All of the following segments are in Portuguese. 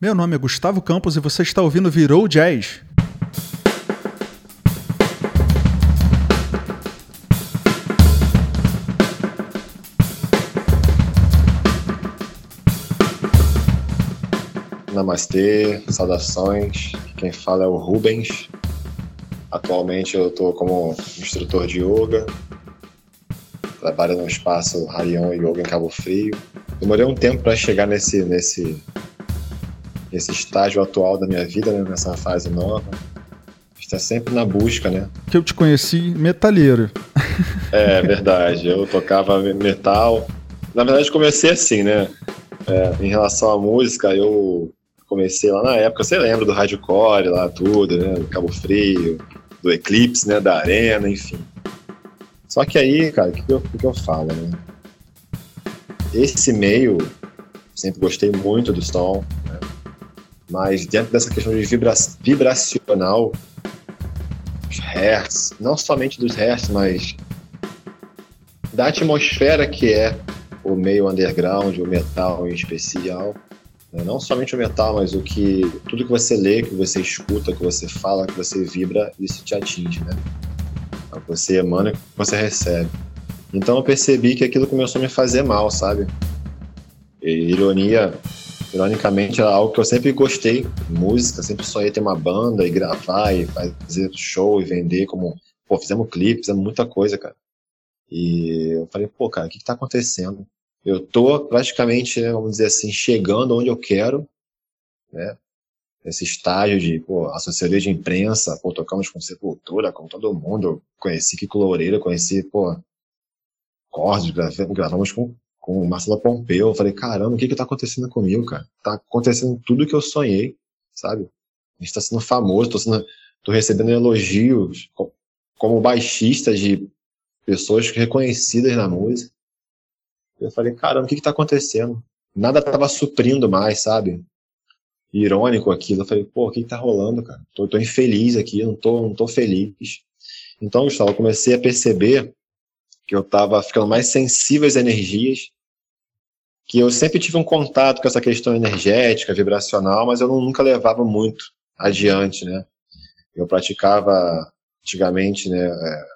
Meu nome é Gustavo Campos e você está ouvindo Virou Jazz. Namastê, saudações. Quem fala é o Rubens. Atualmente eu estou como instrutor de yoga. Trabalho no espaço Harion Yoga em Cabo Frio. Demorei um tempo para chegar nesse, nesse, nesse estágio atual da minha vida, né? nessa fase nova. Está sempre na busca, né? Que eu te conheci metalheiro. É verdade. Eu tocava metal. Na verdade, comecei assim, né? É, em relação à música, eu comecei lá na época, você lembra do hardcore lá, tudo, né? Do Cabo Frio, do Eclipse, né? Da Arena, enfim. Só que aí, cara, o que, eu, que eu falo, né? Esse meio, sempre gostei muito do som, né? Mas dentro dessa questão de vibra vibracional, os hertz, não somente dos hertz, mas da atmosfera que é o meio underground, o metal em especial, né? Não somente o metal, mas o que tudo que você lê, que você escuta, que você fala, que você vibra, isso te atinge, né? Então, você emana, você recebe. Então eu percebi que aquilo começou a me fazer mal, sabe? E, ironia, ironicamente, é algo que eu sempre gostei, música, sempre sonhei ter uma banda e gravar e fazer show e vender como, pô, fizemos clipe, fizemos muita coisa, cara. E eu falei, pô, cara, o que, que tá acontecendo? eu tô praticamente, vamos dizer assim, chegando onde eu quero, né? Esse estágio de, pô, assessoria de imprensa, pô, tocamos com Sepultura, com todo mundo, eu conheci Kiko Loureiro, conheci, pô, Cordes, gravamos com, com Marcelo Pompeu, eu falei, caramba, o que que tá acontecendo comigo, cara? Tá acontecendo tudo que eu sonhei, sabe? A gente tá sendo famoso, tô, sendo, tô recebendo elogios como baixista de pessoas reconhecidas na música. Eu falei, caramba, o que está acontecendo? Nada estava suprindo mais, sabe? Irônico aquilo. Eu falei, pô, o que, está rolando, cara? Tô, tô infeliz aqui, não tô, não tô feliz. Então, Gustavo, eu comecei a perceber que eu estava ficando mais sensível às energias, que eu sempre tive um contato com essa questão energética, vibracional, mas eu nunca levava muito adiante, né? Eu praticava antigamente, né, é,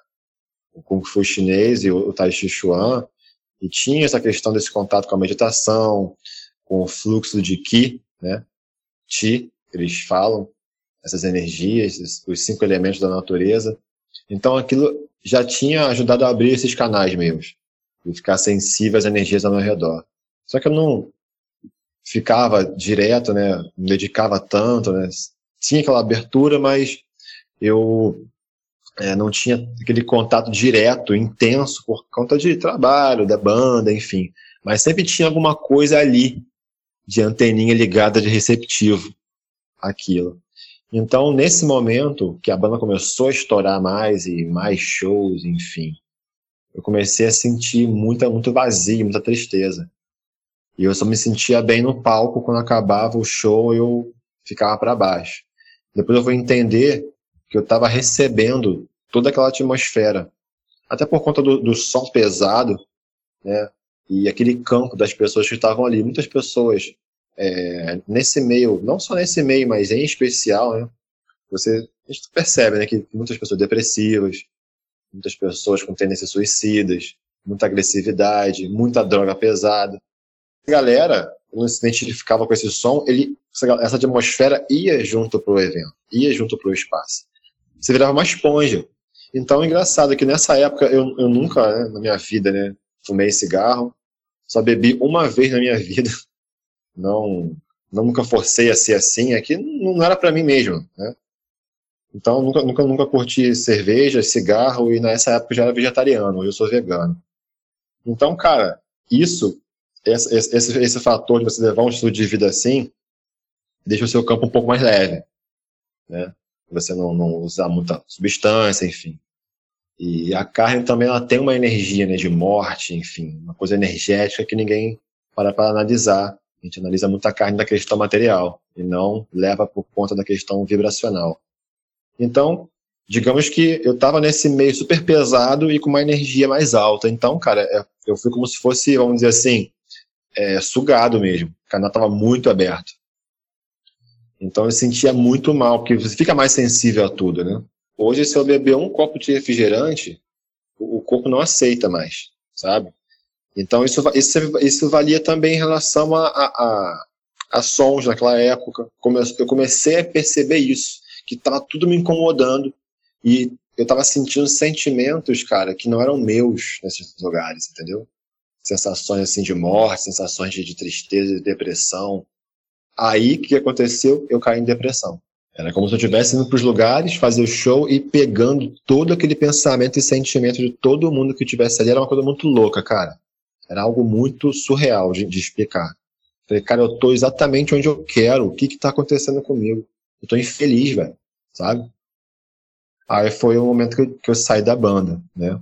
o Kung Fu chinês e o Tai Chi Chuan, e tinha essa questão desse contato com a meditação, com o fluxo de Qi, né? Ti, eles falam, essas energias, os cinco elementos da natureza. Então aquilo já tinha ajudado a abrir esses canais meus e ficar sensível às energias ao meu redor. Só que eu não ficava direto, né? Dedicava tanto, né? Tinha aquela abertura, mas eu é, não tinha aquele contato direto, intenso, por conta de trabalho, da banda, enfim. Mas sempre tinha alguma coisa ali de anteninha ligada de receptivo aquilo. Então, nesse momento que a banda começou a estourar mais e mais shows, enfim, eu comecei a sentir muita, muito vazio, muita tristeza. E eu só me sentia bem no palco quando acabava o show eu ficava para baixo. Depois eu vou entender que eu estava recebendo toda aquela atmosfera. Até por conta do, do som pesado, né? E aquele campo das pessoas que estavam ali. Muitas pessoas é, nesse meio, não só nesse meio, mas em especial, né? Você percebe, né, que muitas pessoas depressivas, muitas pessoas com tendências suicidas, muita agressividade, muita droga pesada. Galera, quando se identificava com esse som, ele, essa atmosfera ia junto pro evento, ia junto pro espaço você virava uma esponja. Então, é engraçado que nessa época eu, eu nunca, né, na minha vida, né, fumei cigarro, só bebi uma vez na minha vida. Não, não nunca forcei a ser assim, é que não era para mim mesmo, né? Então, nunca, nunca, nunca curti cerveja, cigarro e nessa época já era vegetariano, eu sou vegano. Então, cara, isso, esse, esse, esse fator de você levar um estilo de vida assim, deixa o seu campo um pouco mais leve, né? você não, não usar muita substância, enfim. E a carne também ela tem uma energia né, de morte, enfim, uma coisa energética que ninguém para para analisar. A gente analisa muito a carne da questão material e não leva por conta da questão vibracional. Então, digamos que eu estava nesse meio super pesado e com uma energia mais alta. Então, cara, é, eu fui como se fosse, vamos dizer assim, é, sugado mesmo. O canal estava muito aberto. Então eu sentia muito mal, porque você fica mais sensível a tudo, né? Hoje, se eu beber um copo de refrigerante, o corpo não aceita mais, sabe? Então isso, isso, isso valia também em relação a, a, a, a sons naquela época. Eu comecei a perceber isso, que estava tudo me incomodando e eu estava sentindo sentimentos, cara, que não eram meus nesses lugares, entendeu? Sensações assim de morte, sensações de, de tristeza, de depressão. Aí que aconteceu? Eu caí em depressão. Era como se eu estivesse indo para os lugares, fazer o show e pegando todo aquele pensamento e sentimento de todo mundo que estivesse ali. Era uma coisa muito louca, cara. Era algo muito surreal de, de explicar. Falei, cara, eu tô exatamente onde eu quero. O que que tá acontecendo comigo? Eu tô infeliz, velho. Sabe? Aí foi o momento que eu, que eu, saí da banda, né?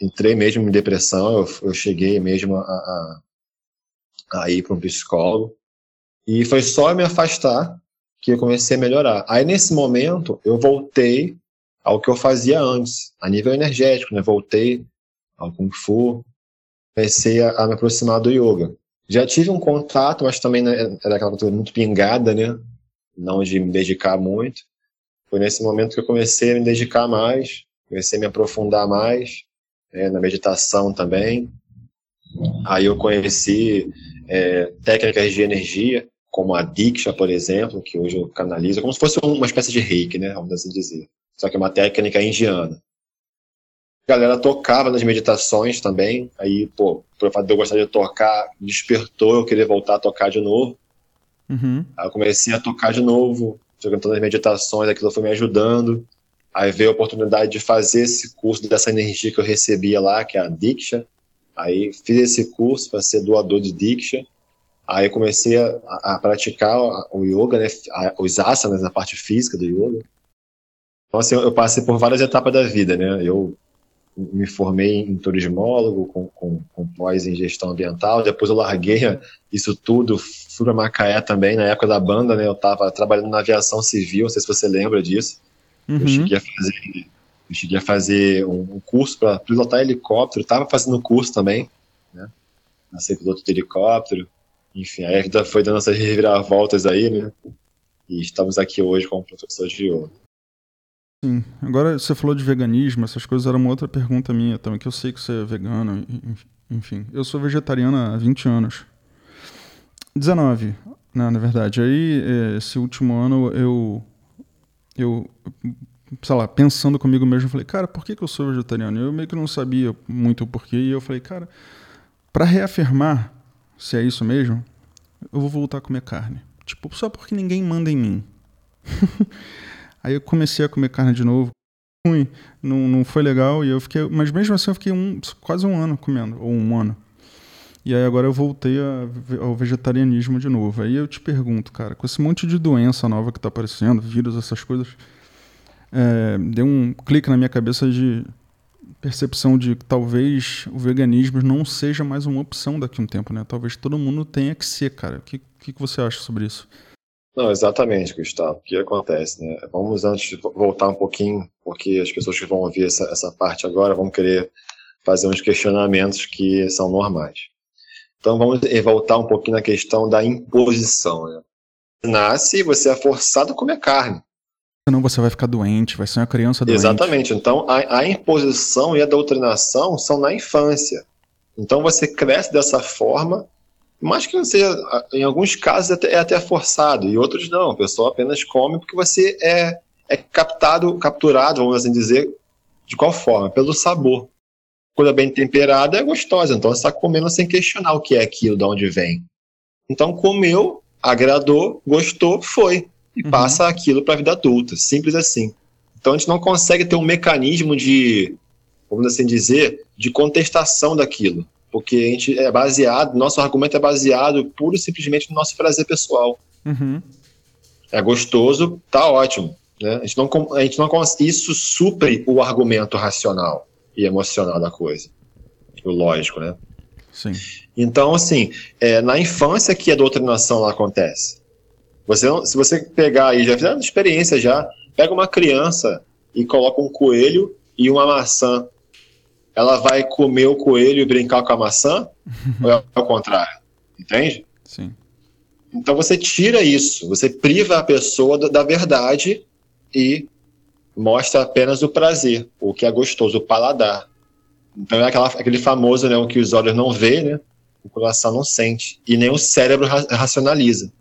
Entrei mesmo em depressão, eu, eu cheguei mesmo a, a, a ir para um psicólogo. E foi só me afastar que eu comecei a melhorar. Aí nesse momento eu voltei ao que eu fazia antes, a nível energético, né? Voltei ao Kung Fu, comecei a, a me aproximar do yoga. Já tive um contato, mas também né, era aquela coisa muito pingada, né? Não de me dedicar muito. Foi nesse momento que eu comecei a me dedicar mais, comecei a me aprofundar mais, né, na meditação também. Aí eu conheci é, técnicas de energia, como a Diksha, por exemplo, que hoje eu canalizo, como se fosse uma espécie de reiki, né? Vamos assim dizer. Só que é uma técnica indiana a galera tocava nas meditações também. Aí, pô, por fato de eu gostar de tocar, despertou eu querer voltar a tocar de novo. Uhum. Aí eu comecei a tocar de novo, jogando nas meditações, aquilo foi me ajudando. Aí veio a oportunidade de fazer esse curso dessa energia que eu recebia lá, que é a Diksha. Aí fiz esse curso para ser doador de Diksha. Aí comecei a, a, praticar o yoga, né, os asanas na parte física do yoga. Então, assim, eu passei por várias etapas da vida, né? Eu me formei em turismólogo, com, com, com pós em gestão ambiental. Depois eu larguei isso tudo, fui para Macaé também, na época da banda, né? Eu estava trabalhando na aviação civil, não sei se você lembra disso. Uhum. Eu cheguei a fazer, eu cheguei a fazer um, curso para pilotar helicóptero, estava fazendo curso também, né? Nasci piloto de helicóptero. Enfim, aí a vida foi dando essas reviravoltas aí, né? E estamos aqui hoje como professor de yoga. Sim. Agora você falou de veganismo, essas coisas era uma outra pergunta minha também, que eu sei que você é vegano, enfim. Eu sou vegetariana há 20 anos. 19, né, na verdade. Aí, é, esse último ano, eu. Eu. Sei lá, pensando comigo mesmo, falei, cara, por que, que eu sou vegetariano? Eu meio que não sabia muito o porquê, e eu falei, cara, para reafirmar se é isso mesmo, eu vou voltar a comer carne. Tipo, só porque ninguém manda em mim. Aí eu comecei a comer carne de novo. Ruim, não, não foi legal. E eu fiquei. Mas mesmo assim eu fiquei um, quase um ano comendo, ou um ano. E aí agora eu voltei a, ao vegetarianismo de novo. Aí eu te pergunto, cara, com esse monte de doença nova que tá aparecendo, vírus, essas coisas, é, deu um clique na minha cabeça de percepção de que talvez o veganismo não seja mais uma opção daqui a um tempo, né? Talvez todo mundo tenha que ser, cara. O que, que, que você acha sobre isso? Não, exatamente, Gustavo. O que acontece, né? Vamos antes voltar um pouquinho, porque as pessoas que vão ouvir essa, essa parte agora vão querer fazer uns questionamentos que são normais. Então vamos voltar um pouquinho na questão da imposição. Né? Nasce e você é forçado a comer carne. Senão você vai ficar doente, vai ser uma criança doente. Exatamente. Então a, a imposição e a doutrinação são na infância. Então você cresce dessa forma mas que não seja, em alguns casos é até, até forçado, e outros não, a pessoa apenas come porque você é, é captado, capturado, vamos assim dizer, de qual forma? Pelo sabor. Coisa bem temperada é gostosa, então você está comendo sem questionar o que é aquilo, de onde vem. Então comeu, agradou, gostou, foi. E uhum. passa aquilo para a vida adulta, simples assim. Então a gente não consegue ter um mecanismo de, vamos assim dizer, de contestação daquilo porque a gente é baseado, nosso argumento é baseado puro e simplesmente no nosso prazer pessoal. Uhum. É gostoso, tá ótimo. Né? A gente não, a gente não isso supre o argumento racional e emocional da coisa, o lógico, né? Sim. Então, assim, é na infância que a doutrinação lá acontece. Você, se você pegar aí, já fizeram experiência já, pega uma criança e coloca um coelho e uma maçã ela vai comer o coelho e brincar com a maçã? ou é o contrário? Entende? Sim. Então você tira isso, você priva a pessoa da verdade e mostra apenas o prazer, o que é gostoso, o paladar. Então é aquela, aquele famoso, né, o que os olhos não vê, né, o coração não sente, e nem o cérebro ra racionaliza.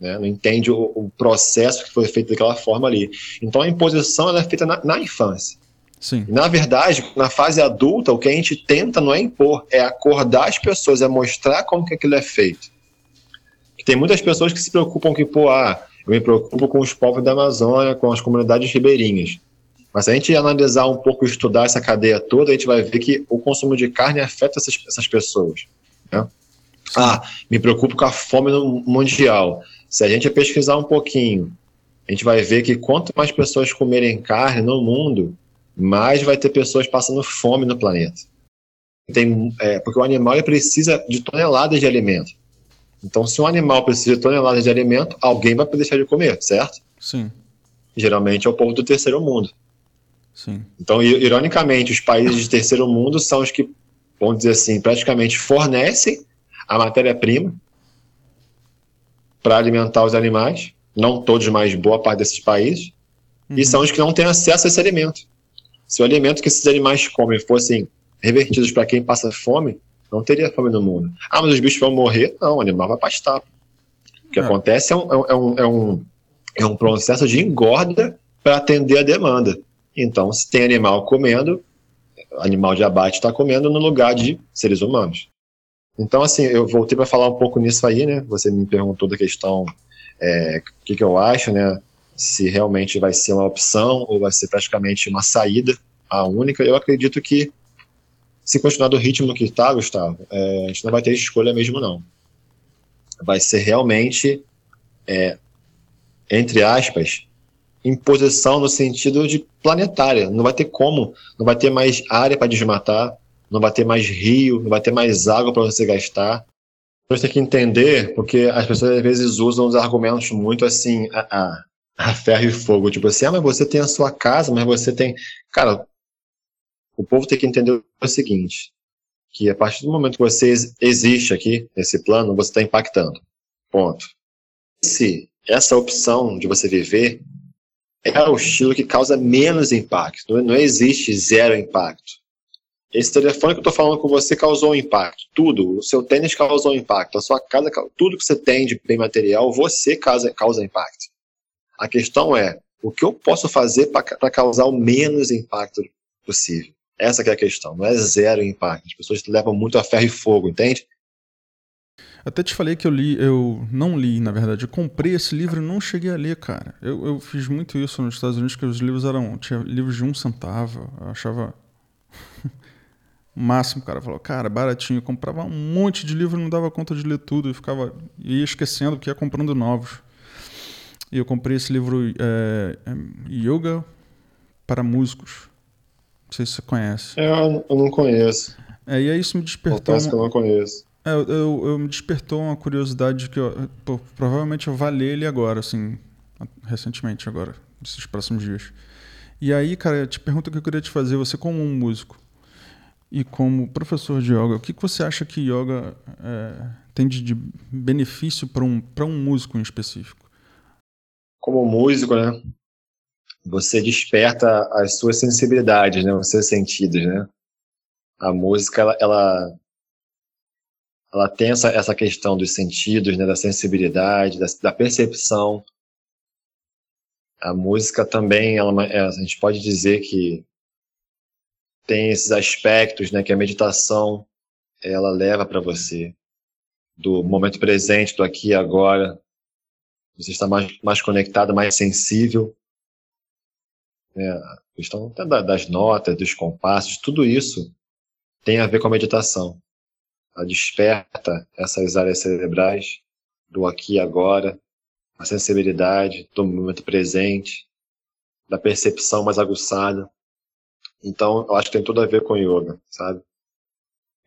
Né, não entende o, o, processo que foi feito daquela forma ali. Então a imposição ela é feita na, na infância. Sim. Na verdade, na fase adulta, o que a gente tenta não é impor, é acordar as pessoas, é mostrar como que aquilo é feito. Tem muitas pessoas que se preocupam que, pô, ah, eu me preocupo com os povos da Amazônia, com as comunidades ribeirinhas. Mas se a gente analisar um pouco, estudar essa cadeia toda, a gente vai ver que o consumo de carne afeta essas, essas pessoas. Né? Ah, me preocupo com a fome mundial. Se a gente pesquisar um pouquinho, a gente vai ver que quanto mais pessoas comerem carne no mundo, mais vai ter pessoas passando fome no planeta. Tem, é, porque o animal precisa de toneladas de alimento. Então, se um animal precisa de toneladas de alimento, alguém vai deixar de comer, certo? Sim. Geralmente é o povo do terceiro mundo. Sim. Então, ironicamente, os países de terceiro mundo são os que, vamos dizer assim, praticamente fornecem a matéria-prima para alimentar os animais, não todos, mas boa parte desses países, uhum. e são os que não têm acesso a esse alimento. Se o alimento que esses animais comem fossem revertidos para quem passa fome, não teria fome no mundo. Ah, mas os bichos vão morrer? Não, o animal vai pastar. O que é. acontece é um, é, um, é, um, é um processo de engorda para atender a demanda. Então, se tem animal comendo, animal de abate está comendo no lugar de seres humanos. Então, assim, eu voltei para falar um pouco nisso aí, né? Você me perguntou da questão, é, o que, que eu acho, né? Se realmente vai ser uma opção ou vai ser praticamente uma saída, a única. Eu acredito que, se continuar do ritmo que está, Gustavo, é, a gente não vai ter escolha mesmo, não. Vai ser realmente, é, entre aspas, imposição no sentido de planetária. Não vai ter como, não vai ter mais área para desmatar, não vai ter mais rio, não vai ter mais água para você gastar. Você tem que entender, porque as pessoas às vezes usam os argumentos muito assim, a, a, a ferro e fogo. Tipo assim, ah, mas você tem a sua casa, mas você tem. Cara, o povo tem que entender o seguinte: que a partir do momento que você existe aqui, nesse plano, você está impactando. Ponto. Se essa opção de você viver é o estilo que causa menos impacto. Não, existe zero impacto. Esse telefone que eu estou falando com você causou um impacto. Tudo. O seu tênis causou um impacto. A sua casa, tudo que você tem de bem material, você causa, causa impacto. A questão é, o que eu posso fazer para causar o menos impacto possível? Essa é a questão. Não é zero impacto. As pessoas levam muito a ferro e fogo, entende? Até te falei que eu li, eu não li, na verdade. Eu comprei esse livro e não cheguei a ler, cara. Eu, eu fiz muito isso nos Estados Unidos, que os livros eram. Tinha livros de um centavo. Eu achava. o máximo, cara. Falou, cara, baratinho. Eu comprava um monte de livro não dava conta de ler tudo. E ficava. ia esquecendo, porque ia comprando novos. E eu comprei esse livro é, é, Yoga para Músicos. Não sei se você conhece. É, eu não conheço. É, e aí isso me despertou. Confesso que eu não conheço. É, eu, eu, eu, me despertou uma curiosidade que eu, pô, provavelmente eu vou ler ele agora, assim, recentemente agora, nesses próximos dias. E aí, cara, te pergunta que eu queria te fazer, você como um músico e como professor de yoga, o que, que você acha que yoga é, tem de, de benefício para um, um músico em específico? Como músico, né? Você desperta as suas sensibilidades, né? Os seus sentidos, né? A música, ela, ela ela tem essa, essa questão dos sentidos, né, da sensibilidade, da, da percepção. A música também, ela, é, a gente pode dizer que tem esses aspectos, né, que a meditação ela leva para você do momento presente, do aqui e agora. Você está mais, mais conectado, mais sensível. É, a questão das notas, dos compassos, tudo isso tem a ver com a meditação ela desperta essas áreas cerebrais do aqui e agora, a sensibilidade do momento presente, da percepção mais aguçada. Então, eu acho que tem tudo a ver com yoga, sabe?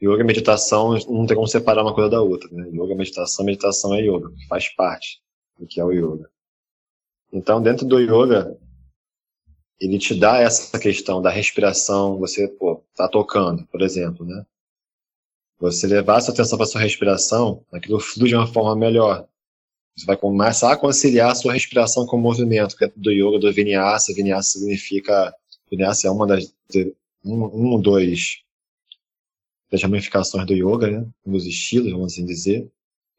Yoga e meditação não tem como separar uma coisa da outra, né? Yoga, meditação, meditação é yoga, faz parte que é o yoga. Então, dentro do yoga, ele te dá essa questão da respiração, você, pô, tá tocando, por exemplo, né? Você levar sua atenção para sua respiração, aquilo flui de uma forma melhor. Você vai começar a conciliar a sua respiração com o movimento, que é do yoga do vinyasa. Vinyasa significa, vinyasa é uma das, um, um dois das ramificações do yoga, né? um dos estilos, vamos assim dizer.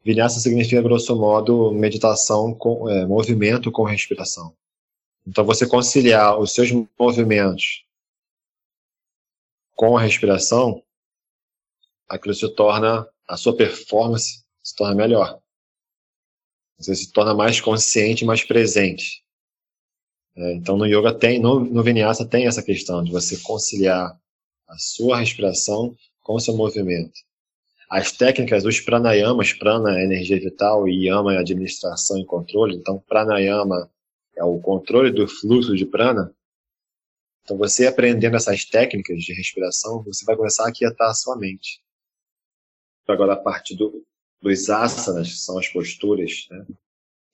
Vinyasa significa, grosso modo, meditação com é, movimento com respiração. Então, você conciliar os seus movimentos com a respiração, aquilo se torna, a sua performance se torna melhor. Você se torna mais consciente, mais presente. É, então, no yoga tem, no, no vinyasa tem essa questão de você conciliar a sua respiração com o seu movimento. As técnicas, os pranayamas, prana é energia vital e yama é administração e controle. Então, pranayama é o controle do fluxo de prana. Então, você aprendendo essas técnicas de respiração, você vai começar a aquietar a sua mente. Agora, a parte do, dos asanas, que são as posturas, né?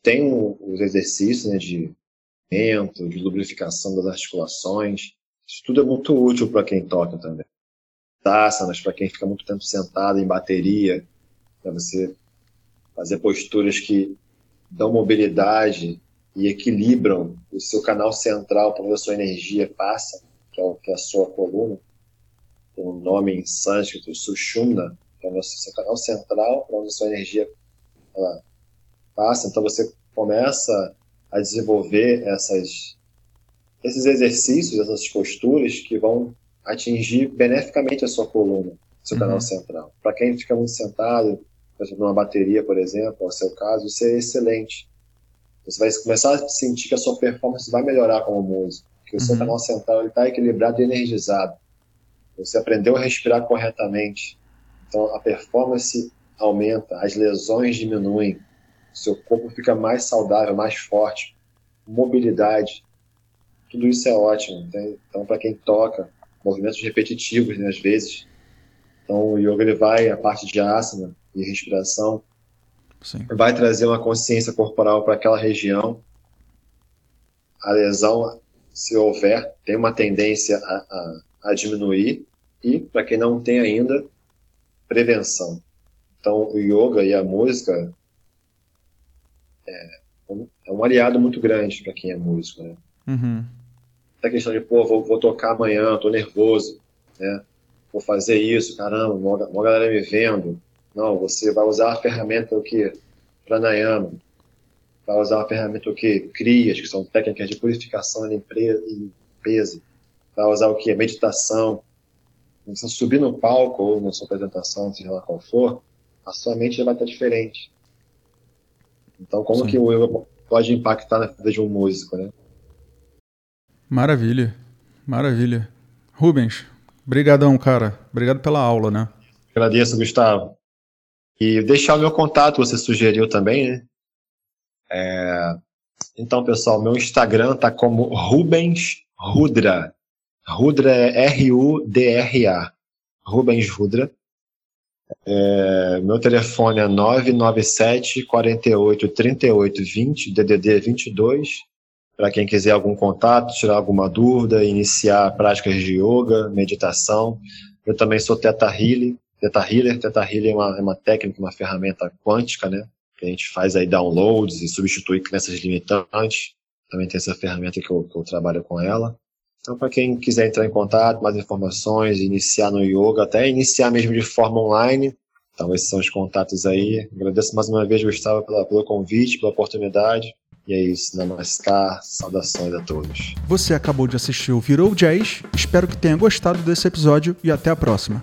tem os exercícios né, de movimento, de lubrificação das articulações. Isso tudo é muito útil para quem toca também asanas, para quem fica muito tempo sentado em bateria, para você fazer posturas que dão mobilidade e equilibram o seu canal central para onde a sua energia passa, que é, que é a sua coluna. Tem um nome em sânscrito, Sushumna, que é o seu canal central para onde a sua energia ela passa. Então você começa a desenvolver essas, esses exercícios, essas posturas que vão atingir beneficamente a sua coluna, seu uhum. canal central. Para quem fica muito sentado, numa bateria, por exemplo, ao seu caso, isso é excelente. Você vai começar a sentir que a sua performance vai melhorar como músico, que o uhum. seu canal central está equilibrado e energizado. Você aprendeu a respirar corretamente. Então a performance aumenta, as lesões diminuem, seu corpo fica mais saudável, mais forte, mobilidade. Tudo isso é ótimo. Então, para quem toca, movimentos repetitivos, né, às vezes. Então, o yoga ele vai, a parte de asana e respiração, Sim. vai trazer uma consciência corporal para aquela região. A lesão, se houver, tem uma tendência a, a, a diminuir. E, para quem não tem ainda, prevenção. Então, o yoga e a música é um, é um aliado muito grande para quem é músico, né? Uhum a questão de, pô, vou, vou tocar amanhã, tô nervoso, né? Vou fazer isso, caramba, uma, uma galera me vendo. Não, você vai usar a ferramenta o que? Pranayama. Vai usar a ferramenta o que? Crias, que são técnicas de purificação e limpeza. Vai usar o que? Meditação. Você subir no palco ou na sua apresentação, seja lá qual for, a sua mente vai estar diferente. Então, como Sim. que o yoga pode impactar na vida de um músico, né? Maravilha, maravilha. Rubens, brigadão, cara. Obrigado pela aula, né? Agradeço, Gustavo. E deixar o meu contato, você sugeriu também, né? É... Então, pessoal, meu Instagram tá como Rubens Rudra. Rudra é R-U-D-R-A. Rubens Rudra. É... meu telefone é 997 48 38 20, DDD 22 para quem quiser algum contato, tirar alguma dúvida, iniciar práticas de yoga, meditação. Eu também sou Teta Healer. Teta Healer, Teta Healer é uma, é uma técnica, uma ferramenta quântica, né? Que a gente faz aí downloads e substitui crenças limitantes. Também tem essa ferramenta que eu, que eu trabalho com ela. Então, para quem quiser entrar em contato, mais informações, iniciar no yoga, até iniciar mesmo de forma online, então esses são os contatos aí. Agradeço mais uma vez, Gustavo, pela, pelo convite, pela oportunidade. E é isso, Namaskar, saudações a todos. Você acabou de assistir o Virou Jazz, espero que tenha gostado desse episódio e até a próxima.